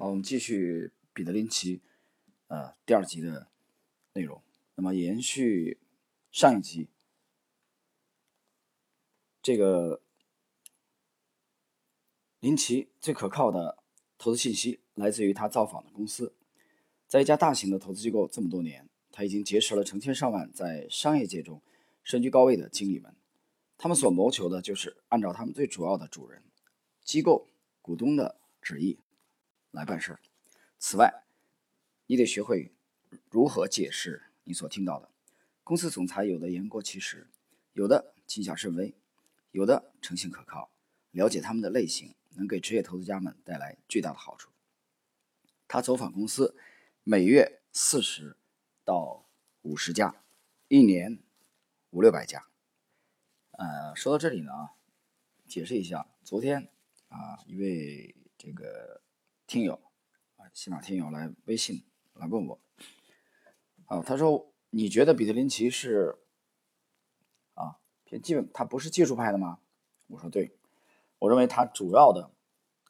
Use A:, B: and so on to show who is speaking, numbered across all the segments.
A: 好，我们继续彼得林奇，呃，第二集的内容。那么延续上一集，这个林奇最可靠的投资信息来自于他造访的公司。在一家大型的投资机构这么多年，他已经结识了成千上万在商业界中身居高位的经理们。他们所谋求的就是按照他们最主要的主人——机构股东的旨意。来办事儿。此外，你得学会如何解释你所听到的。公司总裁有的言过其实，有的谨小慎微，有的诚信可靠。了解他们的类型，能给职业投资家们带来巨大的好处。他走访公司，每月四十到五十家，一年五六百家。呃，说到这里呢，解释一下，昨天啊，一位这个。听友啊，喜马听友来微信来问我，啊，他说你觉得比特林奇是啊偏基本，他不是技术派的吗？我说对，我认为他主要的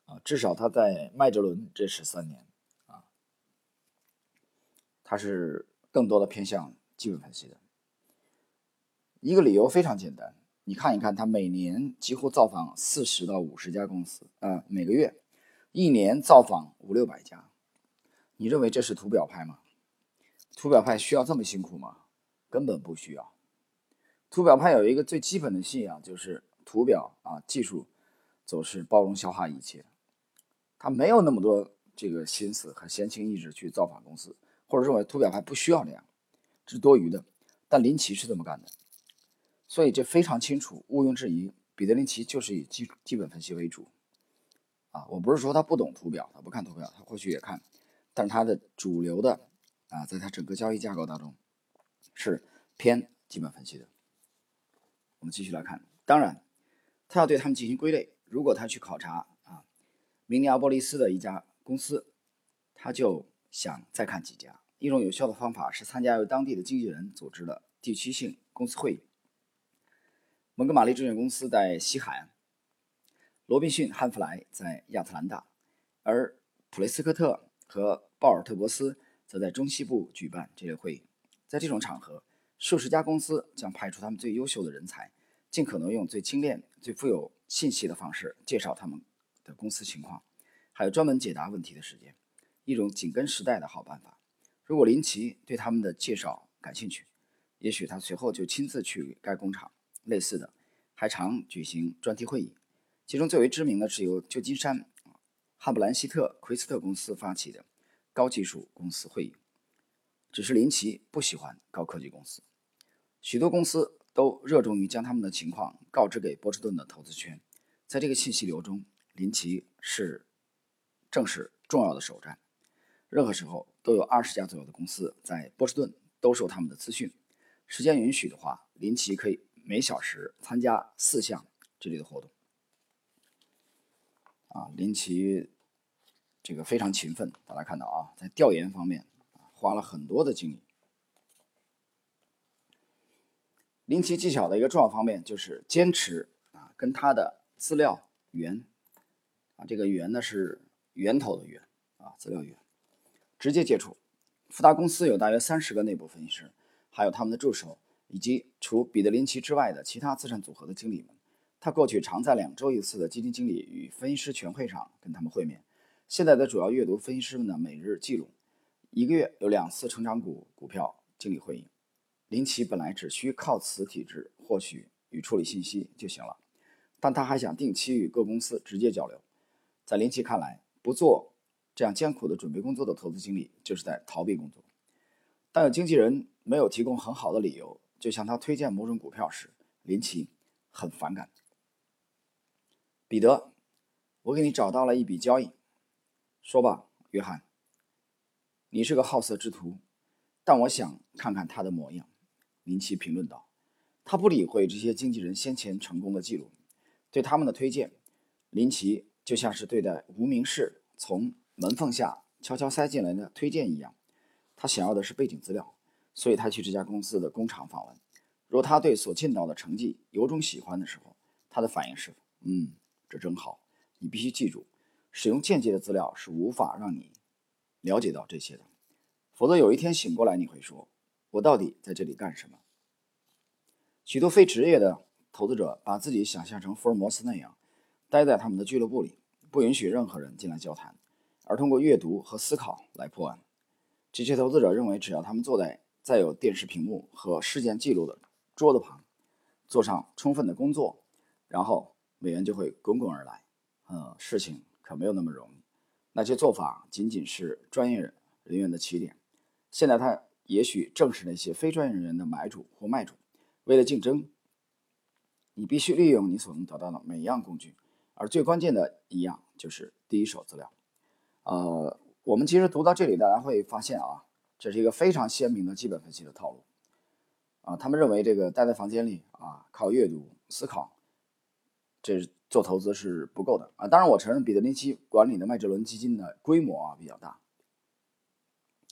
A: 啊，至少他在麦哲伦这十三年啊，他是更多的偏向基本分析的。一个理由非常简单，你看一看他每年几乎造访四十到五十家公司啊，每个月。一年造访五六百家，你认为这是图表派吗？图表派需要这么辛苦吗？根本不需要。图表派有一个最基本的信仰，就是图表啊，技术走势包容消化一切。他没有那么多这个心思和闲情逸致去造访公司，或者认为图表派不需要这样，这是多余的。但林奇是这么干的，所以这非常清楚，毋庸置疑。彼得林奇就是以基基本分析为主。啊，我不是说他不懂图表，他不看图表，他或许也看，但是他的主流的啊，在他整个交易架构当中是偏基本分析的。我们继续来看，当然，他要对他们进行归类。如果他去考察啊，明尼阿波利斯的一家公司，他就想再看几家。一种有效的方法是参加由当地的经纪人组织的地区性公司会议。蒙哥马利证券公司在西海岸。罗宾逊·汉弗莱在亚特兰大，而普雷斯科特和鲍尔特伯斯则在中西部举办这类会议。在这种场合，数十家公司将派出他们最优秀的人才，尽可能用最精炼、最富有信息的方式介绍他们的公司情况，还有专门解答问题的时间，一种紧跟时代的好办法。如果林奇对他们的介绍感兴趣，也许他随后就亲自去该工厂。类似的，还常举行专题会议。其中最为知名的是由旧金山汉布兰希特奎斯特公司发起的高技术公司会议。只是林奇不喜欢高科技公司，许多公司都热衷于将他们的情况告知给波士顿的投资圈。在这个信息流中，林奇是正是重要的首站。任何时候都有二十家左右的公司在波士顿兜售他们的资讯。时间允许的话，林奇可以每小时参加四项这类的活动。啊，林奇这个非常勤奋，大家看到啊，在调研方面花了很多的精力。林奇技巧的一个重要方面就是坚持啊，跟他的资料源啊，这个源呢是源头的源啊，资料源直接接触。富达公司有大约三十个内部分析师，还有他们的助手，以及除彼得林奇之外的其他资产组合的经理们。他过去常在两周一次的基金经理与分析师全会上跟他们会面。现在的主要阅读分析师们的每日记录，一个月有两次成长股股票经理会议。林奇本来只需靠此体制获取与处理信息就行了，但他还想定期与各公司直接交流。在林奇看来，不做这样艰苦的准备工作的投资经理就是在逃避工作。当有经纪人没有提供很好的理由就向他推荐某种股票时，林奇很反感。彼得，我给你找到了一笔交易，说吧，约翰。你是个好色之徒，但我想看看他的模样。林奇评论道。他不理会这些经纪人先前成功的记录，对他们的推荐，林奇就像是对待无名氏从门缝下悄悄塞进来的推荐一样。他想要的是背景资料，所以他去这家公司的工厂访问。若他对所见到的成绩有种喜欢的时候，他的反应是：嗯。这真好，你必须记住，使用间接的资料是无法让你了解到这些的。否则有一天醒过来，你会说：“我到底在这里干什么？”许多非职业的投资者把自己想象成福尔摩斯那样，待在他们的俱乐部里，不允许任何人进来交谈，而通过阅读和思考来破案。这些投资者认为，只要他们坐在载有电视屏幕和事件记录的桌子旁，做上充分的工作，然后美元就会滚滚而来。呃，事情可没有那么容易。那些做法仅仅是专业人员的起点。现在，他也许正是那些非专业人员的买主或卖主。为了竞争，你必须利用你所能得到的每一样工具，而最关键的一样就是第一手资料。呃，我们其实读到这里，大家会发现啊，这是一个非常鲜明的基本分析的套路。啊，他们认为这个待在房间里啊，靠阅读思考，这做投资是不够的啊。当然，我承认彼得林奇管理的麦哲伦基金的规模啊比较大。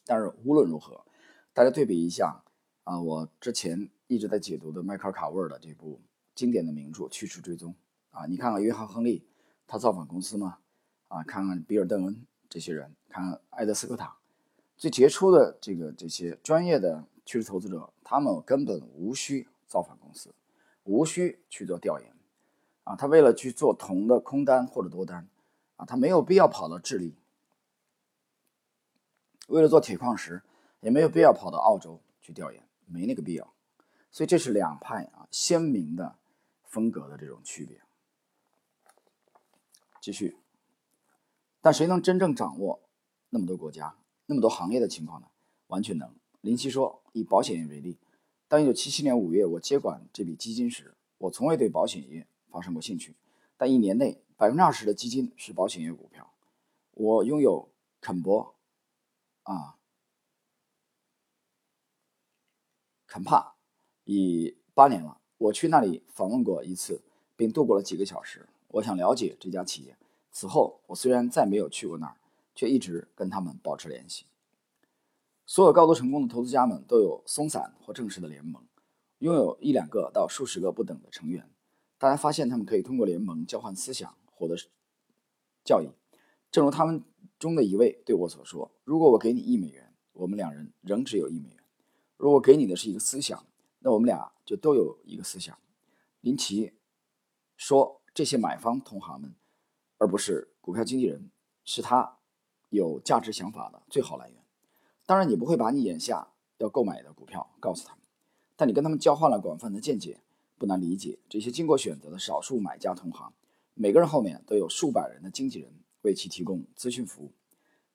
A: 但是无论如何，大家对比一下啊，我之前一直在解读的迈克尔·卡沃尔的这部经典的名著《趋势追踪》啊，你看看约翰·亨利，他造访公司吗？啊，看看比尔·邓恩这些人，看看埃德斯科塔，最杰出的这个这些专业的趋势投资者，他们根本无需造访公司，无需去做调研啊，他为了去做铜的空单或者多单啊，他没有必要跑到智利。为了做铁矿石，也没有必要跑到澳洲去调研，没那个必要。所以这是两派啊鲜明的风格的这种区别。继续，但谁能真正掌握那么多国家、那么多行业的情况呢？完全能。林奇说，以保险业为例，当1977年5月我接管这笔基金时，我从未对保险业发生过兴趣，但一年内百分之二十的基金是保险业股票。我拥有肯博。啊，肯帕已八年了。我去那里访问过一次，并度过了几个小时。我想了解这家企业。此后，我虽然再没有去过那儿，却一直跟他们保持联系。所有高度成功的投资家们都有松散或正式的联盟，拥有一两个到数十个不等的成员。大家发现他们可以通过联盟交换思想，获得教益。正如他们。中的一位对我所说：“如果我给你一美元，我们两人仍只有一美元；如果给你的是一个思想，那我们俩就都有一个思想。”林奇说：“这些买方同行们，而不是股票经纪人，是他有价值想法的最好来源。当然，你不会把你眼下要购买的股票告诉他们，但你跟他们交换了广泛的见解。不难理解，这些经过选择的少数买家同行，每个人后面都有数百人的经纪人。”为其提供咨询服务，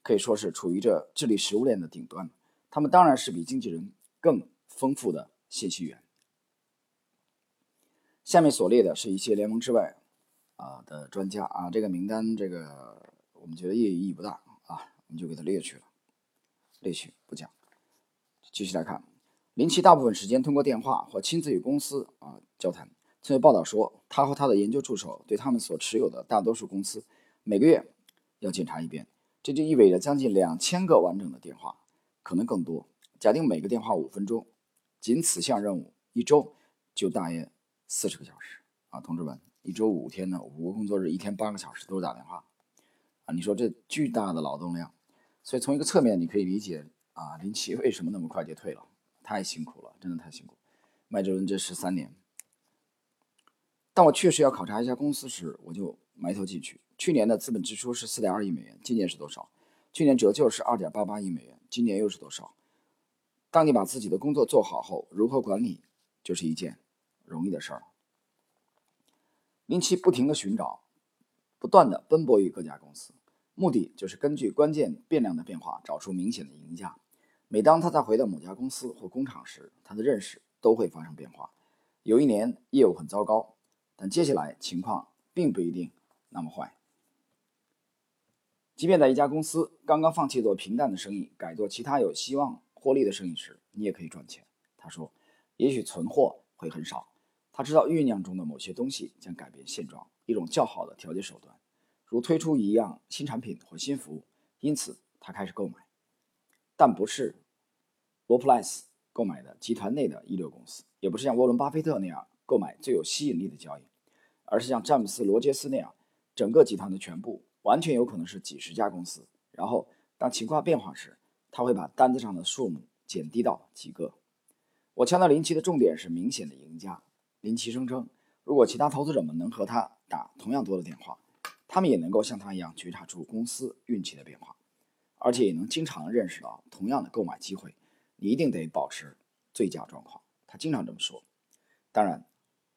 A: 可以说是处于这智力食物链的顶端。他们当然是比经纪人更丰富的信息源。下面所列的是一些联盟之外啊的专家啊，这个名单这个我们觉得意义意义不大啊，我们就给他列去了，列去不讲。继续来看，林奇大部分时间通过电话或亲自与公司啊交谈。曾有报道说，他和他的研究助手对他们所持有的大多数公司每个月。要检查一遍，这就意味着将近两千个完整的电话，可能更多。假定每个电话五分钟，仅此项任务一周就大约四十个小时啊，同志们，一周五天呢，五个工作日，一天八个小时都是打电话啊！你说这巨大的劳动量，所以从一个侧面你可以理解啊，林奇为什么那么快就退了，太辛苦了，真的太辛苦。麦哲伦这十三年，当我确实要考察一家公司时，我就埋头进去。去年的资本支出是四点二亿美元，今年是多少？去年折旧是二点八八亿美元，今年又是多少？当你把自己的工作做好后，如何管理就是一件容易的事儿。林奇不停的寻找，不断的奔波于各家公司，目的就是根据关键变量的变化找出明显的赢家。每当他再回到某家公司或工厂时，他的认识都会发生变化。有一年业务很糟糕，但接下来情况并不一定那么坏。即便在一家公司刚刚放弃做平淡的生意，改做其他有希望获利的生意时，你也可以赚钱。他说：“也许存货会很少。”他知道酝酿中的某些东西将改变现状，一种较好的调节手段，如推出一样新产品或新服务。因此，他开始购买，但不是罗普莱斯购买的集团内的一流公司，也不是像沃伦·巴菲特那样购买最有吸引力的交易，而是像詹姆斯·罗杰斯那样整个集团的全部。完全有可能是几十家公司。然后当情况变化时，他会把单子上的数目减低到几个。我强调林奇的重点是明显的赢家。林奇声称，如果其他投资者们能和他打同样多的电话，他们也能够像他一样觉察出公司运气的变化，而且也能经常认识到同样的购买机会。你一定得保持最佳状况。他经常这么说。当然，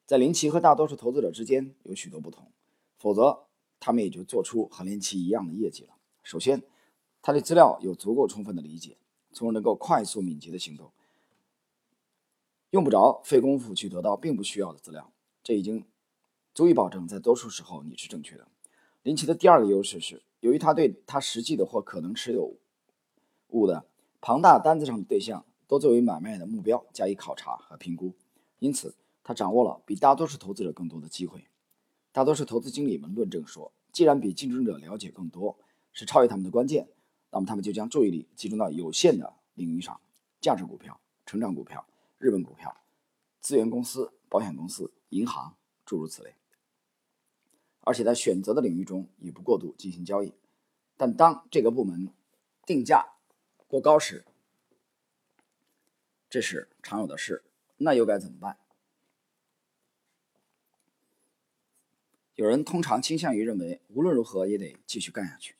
A: 在林奇和大多数投资者之间有许多不同，否则他们也就做出和林奇一样的业绩了。首先，他对资料有足够充分的理解，从而能够快速敏捷的行动，用不着费功夫去得到并不需要的资料。这已经足以保证在多数时候你是正确的。林奇的第二个优势是，由于他对他实际的或可能持有物的庞大单子上的对象都作为买卖的目标加以考察和评估，因此。他掌握了比大多数投资者更多的机会。大多数投资经理们论证说，既然比竞争者了解更多是超越他们的关键，那么他们就将注意力集中到有限的领域上：价值股票、成长股票、日本股票、资源公司、保险公司、银行，诸如此类。而且在选择的领域中也不过度进行交易。但当这个部门定价过高时，这是常有的事。那又该怎么办？有人通常倾向于认为，无论如何也得继续干下去，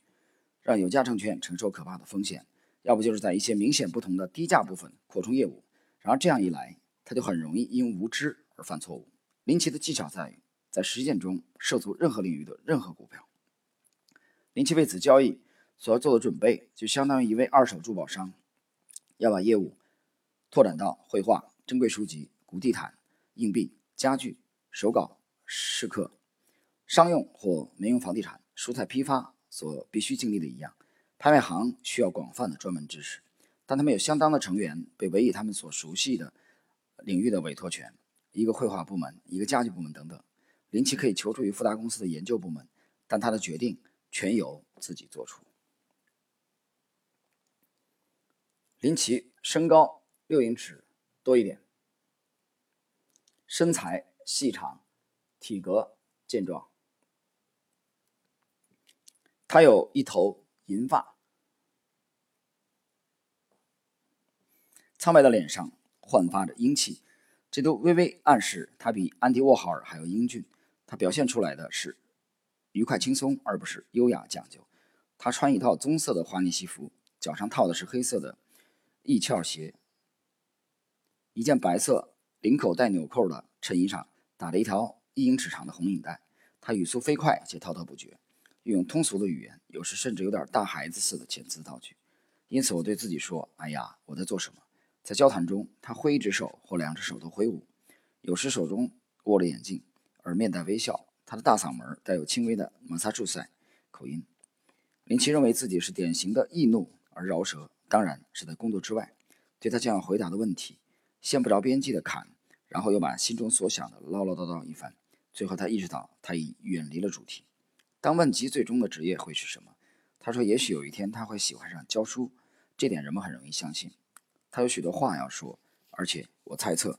A: 让有价证券承受可怕的风险，要不就是在一些明显不同的低价部分扩充业务。然而这样一来，他就很容易因无知而犯错误。林奇的技巧在于在实践中涉足任何领域的任何股票。林奇为此交易所要做的准备，就相当于一位二手珠宝商要把业务拓展到绘画、珍贵书籍、古地毯、硬币、家具、手稿、饰刻。商用或民用房地产、蔬菜批发所必须经历的一样，拍卖行需要广泛的专门知识，但他们有相当的成员被委以他们所熟悉的领域的委托权，一个绘画部门、一个家具部门等等。林奇可以求助于富达公司的研究部门，但他的决定全由自己做出。林奇身高六英尺多一点，身材细长，体格健壮。他有一头银发，苍白的脸上焕发着英气，这都微微暗示他比安迪沃豪尔还要英俊。他表现出来的是愉快轻松，而不是优雅讲究。他穿一套棕色的华呢西服，脚上套的是黑色的翼翘鞋，一件白色领口带纽扣的衬衣上打了一条一英尺长的红领带。他语速飞快且滔滔不绝。运用通俗的语言，有时甚至有点大孩子似的遣词造句，因此我对自己说：“哎呀，我在做什么？”在交谈中，他挥一只手或两只手都挥舞，有时手中握着眼镜，而面带微笑。他的大嗓门带有轻微的马萨诸塞口音。林奇认为自己是典型的易怒而饶舌，当然是在工作之外。对他将要回答的问题，先不着边际的侃，然后又把心中所想的唠唠叨叨一番，最后他意识到他已远离了主题。当问及最终的职业会是什么，他说：“也许有一天他会喜欢上教书，这点人们很容易相信。他有许多话要说，而且我猜测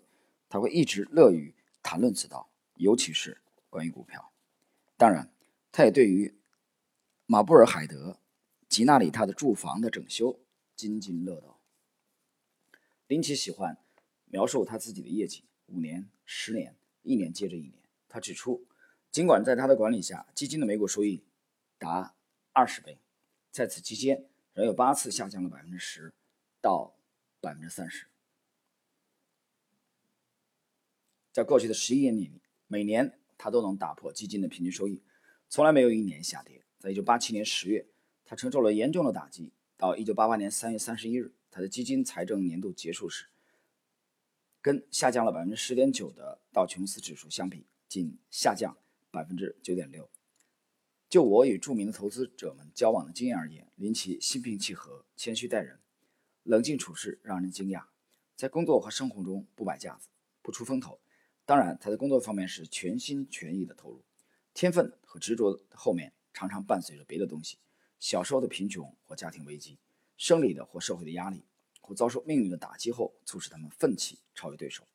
A: 他会一直乐于谈论此道，尤其是关于股票。当然，他也对于马布尔海德吉纳里他的住房的整修津津乐道。林奇喜欢描述他自己的业绩：五年、十年、一年接着一年。他指出。”尽管在他的管理下，基金的每股收益达二十倍，在此期间仍有八次下降了百分之十到百分之三十。在过去的十一年里，每年他都能打破基金的平均收益，从来没有一年下跌。在一九八七年十月，他承受了严重的打击；到一九八八年三月三十一日，他的基金财政年度结束时，跟下降了百分之十点九的道琼斯指数相比，仅下降。百分之九点六。就我与著名的投资者们交往的经验而言，林奇心平气和、谦虚待人、冷静处事，让人惊讶。在工作和生活中不摆架子、不出风头。当然，他在工作方面是全心全意的投入。天分和执着后面常常伴随着别的东西：小时候的贫穷或家庭危机，生理的或社会的压力，或遭受命运的打击后，促使他们奋起超越对手。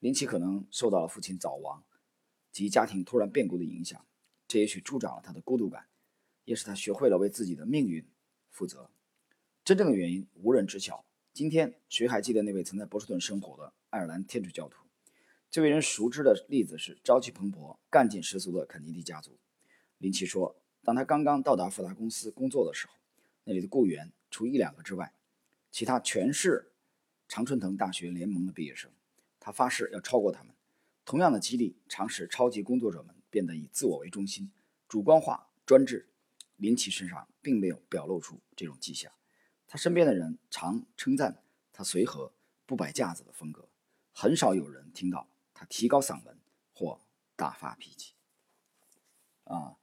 A: 林奇可能受到了父亲早亡。及家庭突然变故的影响，这也许助长了他的孤独感。也使他学会了为自己的命运负责。真正的原因无人知晓。今天，谁还记得那位曾在波士顿生活的爱尔兰天主教徒？最为人熟知的例子是朝气蓬勃、干劲十足的肯尼迪家族。林奇说，当他刚刚到达富达公司工作的时候，那里的雇员除一两个之外，其他全是常春藤大学联盟的毕业生。他发誓要超过他们。同样的激励常使超级工作者们变得以自我为中心、主观化、专制。林奇身上并没有表露出这种迹象。他身边的人常称赞他随和、不摆架子的风格，很少有人听到提高嗓门或大发脾气。啊，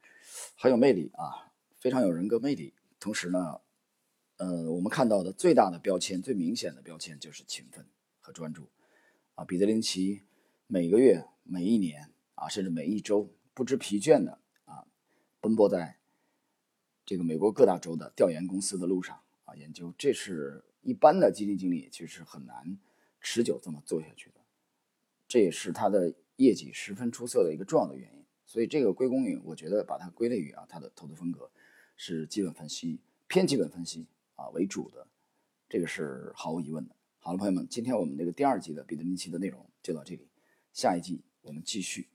A: 很有魅力啊，非常有人格魅力。同时呢，呃，我们看到的最大的标签、最明显的标签就是勤奋和专注。啊，彼得林奇每个月、每一年啊，甚至每一周不知疲倦的啊，奔波在这个美国各大州的调研公司的路上。啊，研究这是一般的基金经理其实很难持久这么做下去的，这也是他的业绩十分出色的一个重要的原因。所以这个归功于，我觉得把它归类于啊，他的投资风格是基本分析偏基本分析啊为主的，这个是毫无疑问的。好了，朋友们，今天我们这个第二季的彼得林奇的内容就到这里，下一季我们继续。